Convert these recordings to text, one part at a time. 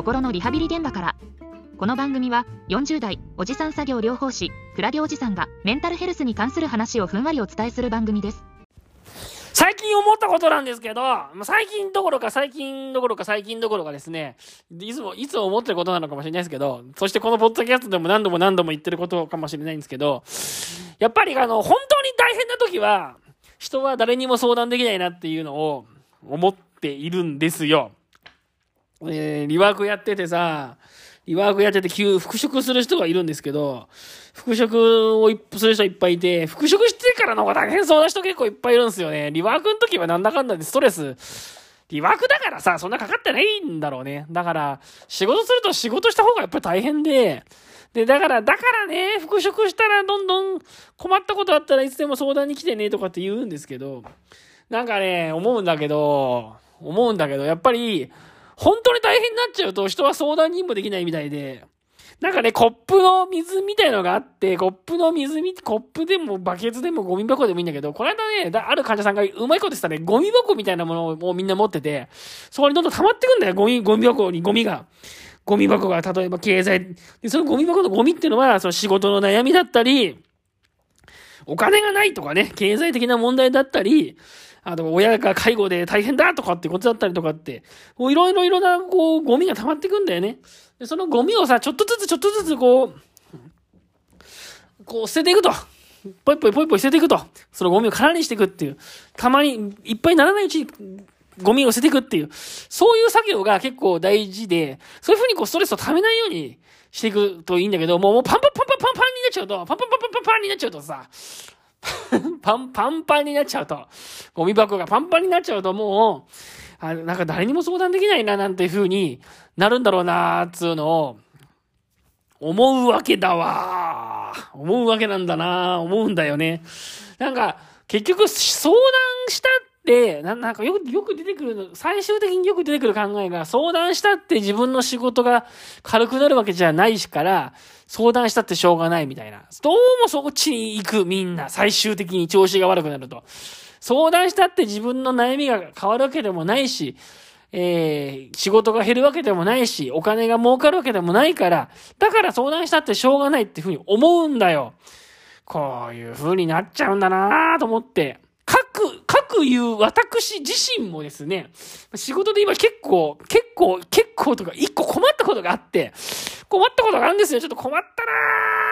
心のリハビリ現場からこの番組は40代おじさん作業療法士クラゲおじさんがメンタルヘルスに関する話をふんわりお伝えする番組です最近思ったことなんですけど、最近どころか最近どころか最近どころかですね、いつも、いつも思ってることなのかもしれないですけど、そしてこのポッドキャストでも何度も何度も言ってることかもしれないんですけど、やっぱりあの、本当に大変な時は、人は誰にも相談できないなっていうのを思っているんですよ。えー、リワークやっててさ、リワークやってて急、復職する人がいるんですけど、復職をする人いっぱいいて、復職してからの方が大変そうな人結構いっぱいいるんですよね。リワークの時はなんだかんだでストレス、リワークだからさ、そんなかかってないんだろうね。だから、仕事すると仕事した方がやっぱり大変で、で、だから、だからね、復職したらどんどん困ったことあったらいつでも相談に来てねとかって言うんですけど、なんかね、思うんだけど、思うんだけど、やっぱり、本当に大変になっちゃうと人は相談にもできないみたいで、なんかね、コップの水みたいのがあって、コップの水み、コップでもバケツでもゴミ箱でもいいんだけど、この間ね、ある患者さんがうまいこと言ってたね、ゴミ箱みたいなものをもうみんな持ってて、そこにどんどん溜まってくんだよ、ゴミ、ゴミ箱にゴミが。ゴミ箱が、例えば経済、で、そのゴミ箱のゴミっていうのは、その仕事の悩みだったり、お金がないとかね、経済的な問題だったり、あと、親が介護で大変だとかってことだったりとかって、こういろいろいろな、こう、ゴミが溜まってくんだよね。で、そのゴミをさ、ちょっとずつちょっとずつこう、こう捨てていくと。ぽいぽいぽいぽい捨てていくと。そのゴミを空にしていくっていう。たまに、いっぱいならないうちに、ゴミを捨てていくっていう。そういう作業が結構大事で、そういうふうにこうストレスを溜めないようにしていくといいんだけど、もうもうパンパンパンパンパンパンになっちゃうと、パンパンパンパンパンパンになっちゃうとさ、パン、パンパンになっちゃうと、ゴミ箱がパンパンになっちゃうともう、あなんか誰にも相談できないななんていう風になるんだろうなつうのを、思うわけだわ思うわけなんだな思うんだよね。なんか、結局相談したって、ななんかよく、よく出てくるの最終的によく出てくる考えが、相談したって自分の仕事が軽くなるわけじゃないしから、相談したってしょうがないみたいな。どうもそっちに行くみんな、最終的に調子が悪くなると。相談したって自分の悩みが変わるわけでもないし、えー、仕事が減るわけでもないし、お金が儲かるわけでもないから、だから相談したってしょうがないっていうふうに思うんだよ。こういう風になっちゃうんだなと思って。各、各言う私自身もですね、仕事で今結構、結構、結構とか一個困ったことがあって、困ったことがあるんですよ。ちょっと困ったな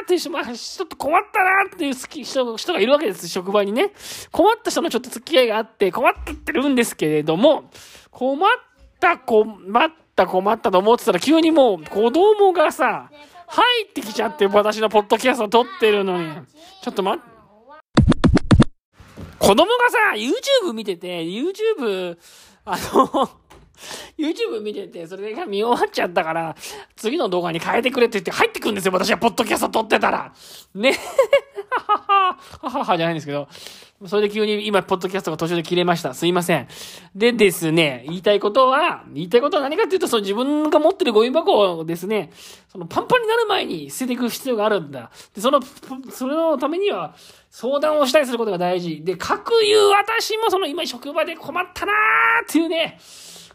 ーっていう人、まあ、ちょっと困ったなーっていう好き人人がいるわけです。職場にね。困った人のちょっと付き合いがあって、困ってるんですけれども、困った、困った、困ったと思ってたら急にもう子供がさ、入ってきちゃって私のポッドキャストを撮ってるのに。ちょっと待って。子供がさ、YouTube 見てて、YouTube、あの YouTube 見てて、それが見終わっちゃったから、次の動画に変えてくれって言って入ってくんですよ、私はポッドキャスト撮ってたら。ね。ははは、はははじゃないんですけど。それで急に今、ポッドキャストが途中で切れました。すいません。でですね、言いたいことは、言いたいことは何かっていうと、その自分が持ってるゴミ箱をですね、そのパンパンになる前に捨てていく必要があるんだ。で、その、それのためには、相談をしたりすることが大事。で、各言う私もその今職場で困ったなーっていうね、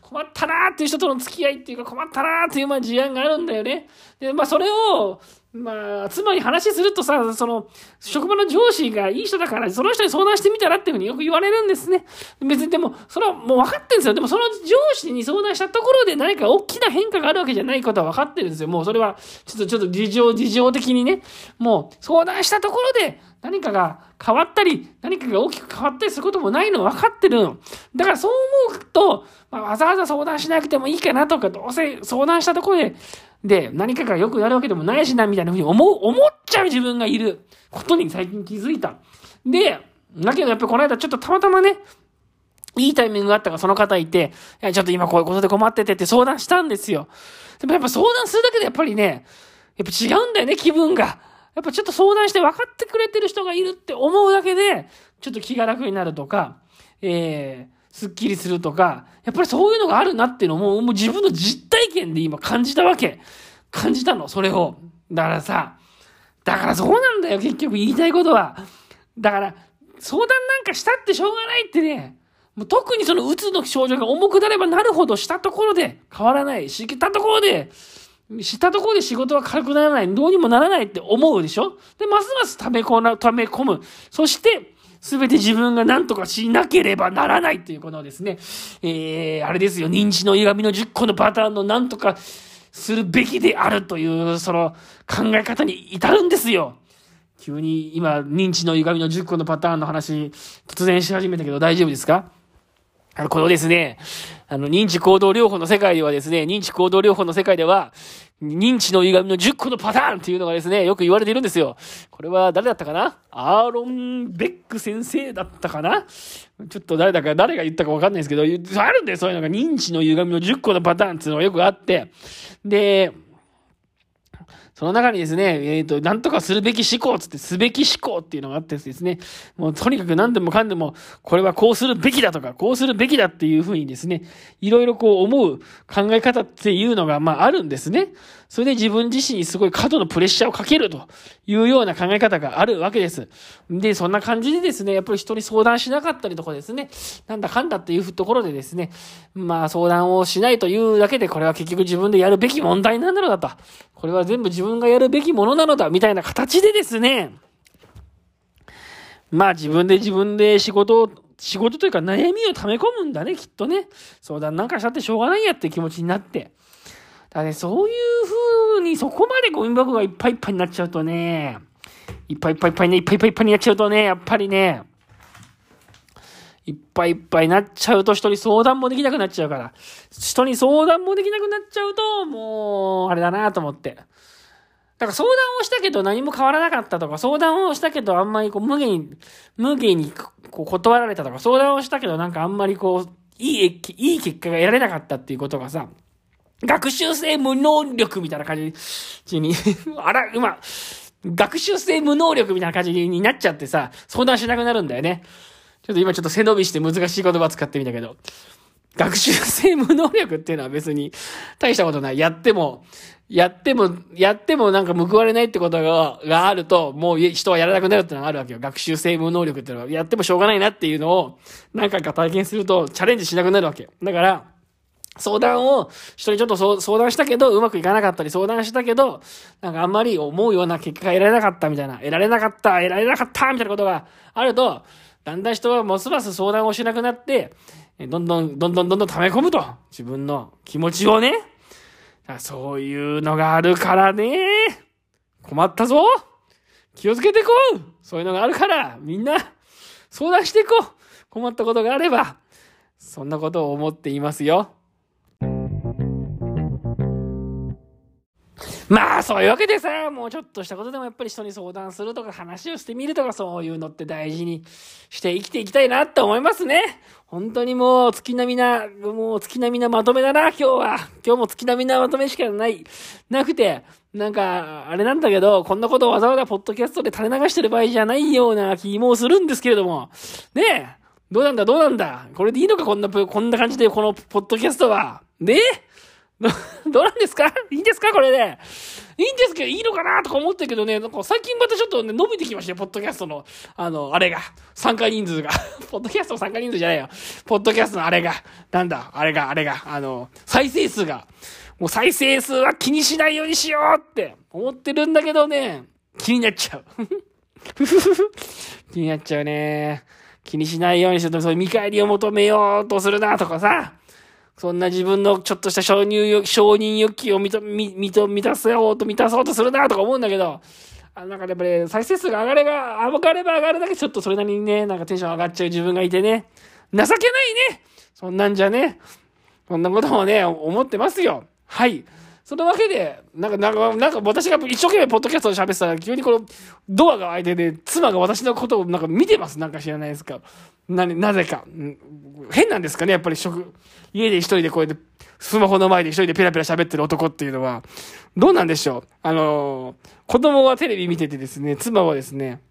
困ったなーっていう人との付き合いっていうか困ったなーっていうまあ事案があるんだよね。で、まあそれを、まあ、妻に話するとさ、その、職場の上司がいい人だから、その人に相談してみたらっていうふうによく言われるんですね。別にでも、それはもう分かってるんですよ。でもその上司に相談したところで何か大きな変化があるわけじゃないことは分かってるんですよ。もうそれは、ちょっと、ちょっと事情、事情的にね、もう相談したところで何かが変わったり、何かが大きく変わったりすることもないの分かってるの。だからそう思うと、まあ、わざわざ相談しなくてもいいかなとか、どうせ相談したところで、で、何かが良くなるわけでもないしな、みたいなふうに思う、思っちゃう自分がいることに最近気づいた。で、だけどやっぱこの間ちょっとたまたまね、いいタイミングがあったからその方いて、いや、ちょっと今こういうことで困っててって相談したんですよ。でもやっぱ相談するだけでやっぱりね、やっぱ違うんだよね、気分が。やっぱちょっと相談して分かってくれてる人がいるって思うだけで、ちょっと気が楽になるとか、えー、すっきりするとか、やっぱりそういうのがあるなっていうのも、もう自分の実体験で今感じたわけ。感じたの、それを。だからさ、だからそうなんだよ、結局言いたいことは。だから、相談なんかしたってしょうがないってね、もう特にそのうつの症状が重くなればなるほどしたところで変わらない。したところで、したところで仕事は軽くならない。どうにもならないって思うでしょ？で、ますます溜め込な、溜め込む。そして、すべて自分が何とかしなければならないというこのですね、えー、あれですよ、認知の歪みの10個のパターンの何とかするべきであるという、その考え方に至るんですよ。急に今、認知の歪みの10個のパターンの話、突然し始めたけど大丈夫ですか？あの、このですね、あの、認知行動療法の世界ではですね、認知行動療法の世界では、認知の歪みの10個のパターンっていうのがですね、よく言われているんですよ。これは誰だったかな？アーロン・ベック先生だったかな？ちょっと誰だか、誰が言ったかわかんないですけど、あるんだよ、そういうのが。認知の歪みの10個のパターンっていうのがよくあって。で、その中にですね、えっ、ー、と、なんとかするべき思考つって、すべき思考っていうのがあってですね、もうとにかく何でもかんでも、これはこうするべきだとか、こうするべきだっていうふうにですね、いろいろこう思う考え方っていうのが、まああるんですね。それで自分自身にすごい過度のプレッシャーをかけるというような考え方があるわけです。で、そんな感じでですね、やっぱり人に相談しなかったりとかですね、なんだかんだっていうところでですね、まあ相談をしないというだけで、これは結局自分でやるべき問題なんだろうだと。これは全部自分がやるべきものなのだ、みたいな形でですね、まあ自分で自分で仕事を、仕事というか悩みを溜め込むんだね、きっとね。相談なんかしたってしょうがないやって気持ちになって。だね、そういう風にそこまでゴミ箱がいっぱいいっぱいになっちゃうとね、いっぱいいっぱいいっぱいね、いっぱいいっぱいになっちゃうとね、やっぱりね、いっぱいいっぱいなっちゃうと人に相談もできなくなっちゃうから。人に相談もできなくなっちゃうと、もう、あれだなと思って。だから相談をしたけど何も変わらなかったとか、相談をしたけどあんまりこう無限に、無限にこう断られたとか、相談をしたけどなんかあんまりこう、いい、いい結果が得られなかったっていうことがさ、学習性無能力みたいな感じに、あら、今、学習性無能力みたいな感じになっちゃってさ、相談しなくなるんだよね。ちょっと今ちょっと背伸びして難しい言葉使ってみたけど、学習性無能力っていうのは別に大したことない。やっても、やっても、やってもなんか報われないってことが、があると、もう人はやらなくなるってのがあるわけよ。学習性無能力っていうのは、やってもしょうがないなっていうのを、何回か体験すると、チャレンジしなくなるわけ。だから、相談を、人にちょっと相談したけど、うまくいかなかったり、相談したけど、なんかあんまり思うような結果が得られなかったみたいな、得られなかった、得られなかったみたいなことがあると、だんだん人はますます相談をしなくなって、どんどん、どんどんどんどん溜め込むと。自分の気持ちをね。そういうのがあるからね。困ったぞ気をつけてこうそういうのがあるから、みんな、相談していこう困ったことがあれば、そんなことを思っていますよ。まあ、そういうわけでさ、もうちょっとしたことでもやっぱり人に相談するとか話をしてみるとかそういうのって大事にして生きていきたいなって思いますね。本当にもう月並みな、もう月並みなまとめだな、今日は。今日も月並みなまとめしかない、なくて、なんか、あれなんだけど、こんなことをわざわざポッドキャストで垂れ流してる場合じゃないような気もするんですけれども。ねえ。どうなんだ、どうなんだ。これでいいのか、こんな、こんな感じで、このポッドキャストは。ねえ どうなんですか？いいんですか？これで。いいんですけど、いいのかなとか思ってるけどね、なんか最近またちょっとね、伸びてきましたよ、ポッドキャストの、あの、あれが。参加人数が。ポッドキャストの参加人数じゃないよ。ポッドキャストのあれが。なんだ、あれが、あれが。あの、再生数が。もう再生数は気にしないようにしようって思ってるんだけどね、気になっちゃう。気になっちゃうね。気にしないようにすると、そういう見返りを求めようとするなとかさ。そんな自分のちょっとした承認欲承認欲求を満た、満たせようと満たそうとするなとか思うんだけど、あなんかやっぱり再生数が上がれば、上がれば上がるだけちょっとそれなりにね、なんかテンション上がっちゃう自分がいてね、情けないねそんなんじゃね、そんなこともね、思ってますよ。はい。そのわけで、なんか、なんか、なんか私が一生懸命ポッドキャストで喋ってたら、急にこのドアが開いてね、妻が私のことをなんか見てます。なんか知らないですか。な、なぜか。変なんですかね、やっぱり食、家で一人でこうやって、スマホの前で一人でペラペラ喋ってる男っていうのは、どうなんでしょう。あの子供はテレビ見ててですね、妻はですね、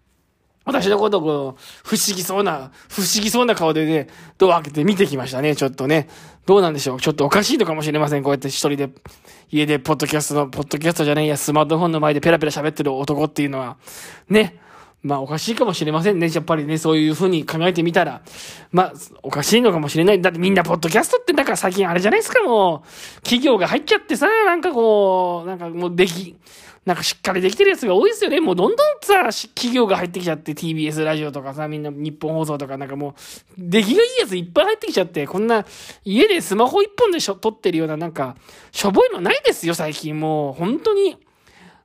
私のことをこう、不思議そうな、不思議そうな顔でね、ドア開けて見てきましたね、ちょっとね。どうなんでしょうちょっとおかしいのかもしれません。こうやって一人で、家でポッドキャストの、ポッドキャストじゃないや、スマートフォンの前でペラペラ喋ってる男っていうのは、ね。まあおかしいかもしれませんね。やっぱりね、そういうふうに考えてみたら。まあ、おかしいのかもしれない。だってみんなポッドキャストってなんか最近あれじゃないですか、もう。企業が入っちゃってさ、なんかこう、なんかもうでき、なんかしっかりできてるやつが多いですよね。もうどんどんさ、企業が入ってきちゃって、TBS ラジオとかさ、みんな日本放送とかなんかもう、出来がいいやついっぱい入ってきちゃって、こんな家でスマホ一本でしょ撮ってるようななんか、しょぼいのないですよ、最近もう。本当に。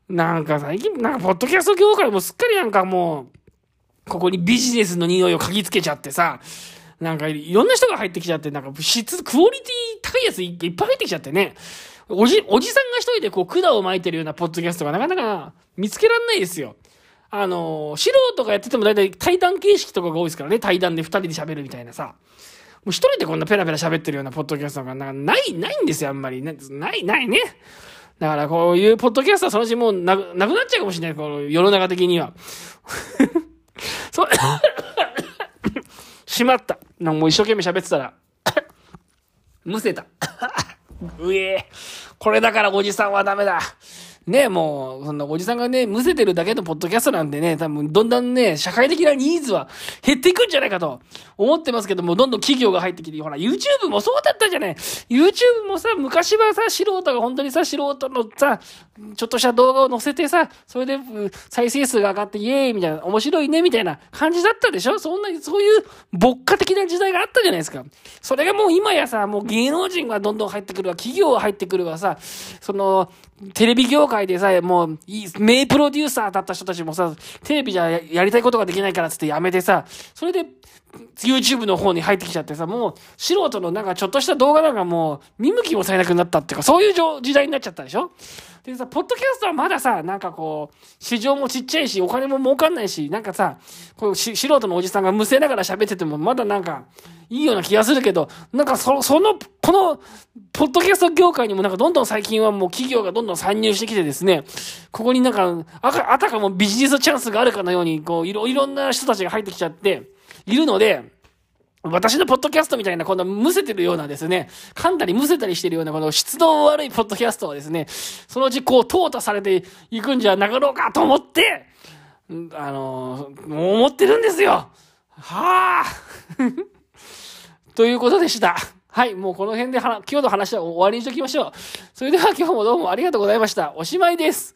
なんか最近、なんかポッドキャスト業界もすっかりなんかもう、ここにビジネスの匂いを嗅ぎつけちゃってさ、なんかいろんな人が入ってきちゃって、なんか質、クオリティ高いやついっぱい入ってきちゃってね。おじ、おじさんが一人でこう管を巻いてるようなポッドキャストがなかなか見つけらんないですよ。あの、素人がやってても大体対談形式とかが多いですからね。対談で二人で喋るみたいなさ。もう一人でこんなペラペラ喋ってるようなポッドキャストがなんかない、ないんですよ、あんまり。ない、ないね。だからこういうポッドキャストはそのうちもうなく、なくなっちゃうかもしれない。この世の中的には。そ、しまった。なんもう一生懸命喋ってたら、むせた。うえこれだからおじさんはダメだ。ね、もう、そんなおじさんがね、むせてるだけのポッドキャストなんでね、多分、どんどんね、社会的なニーズは減っていくんじゃないかと思ってますけども、どんどん企業が入ってきて、ほら、YouTube もそうだったじゃない。YouTube もさ、昔はさ、素人が本当にさ、素人のさ、ちょっとした動画を載せてさ、それで、再生数が上がって、イエーイみたいな、面白いね、みたいな感じだったでしょ？そんな、そういう、牧歌的な時代があったじゃないですか。それがもう今やさ、もう芸能人がどんどん入ってくるわ、企業が入ってくるわさ、その、テレビ業界でさえもう、名プロデューサーだった人たちもさ、テレビじゃやりたいことができないからつってやめてさ、それで、YouTube の方に入ってきちゃってさ、もう、素人のなんかちょっとした動画なんかもう、見向きもされなくなったっていうか、そういう時代になっちゃったでしょ？でさ、ポッドキャストはまださ、なんかこう、市場もちっちゃいし、お金も儲かんないし、なんかさ、こう素人のおじさんがむせながら喋ってても、まだなんか、いいような気がするけど、なんかそ、その、この、ポッドキャスト業界にもなんかどんどん最近はもう企業がどんどん参入してきてですね、ここになんか、あたかもビジネスチャンスがあるかのように、こう、いろ、いろんな人たちが入ってきちゃって、いるので、私のポッドキャストみたいな、このむせてるようなですね、噛んだりむせたりしてるような、この質の悪いポッドキャストはですね、そのうちこう、淘汰されていくんじゃなかろうかと思って、あのー、思ってるんですよはあ ということでした。はい、もうこの辺で今日の話は終わりにしときましょう。それでは今日もどうもありがとうございました。おしまいです。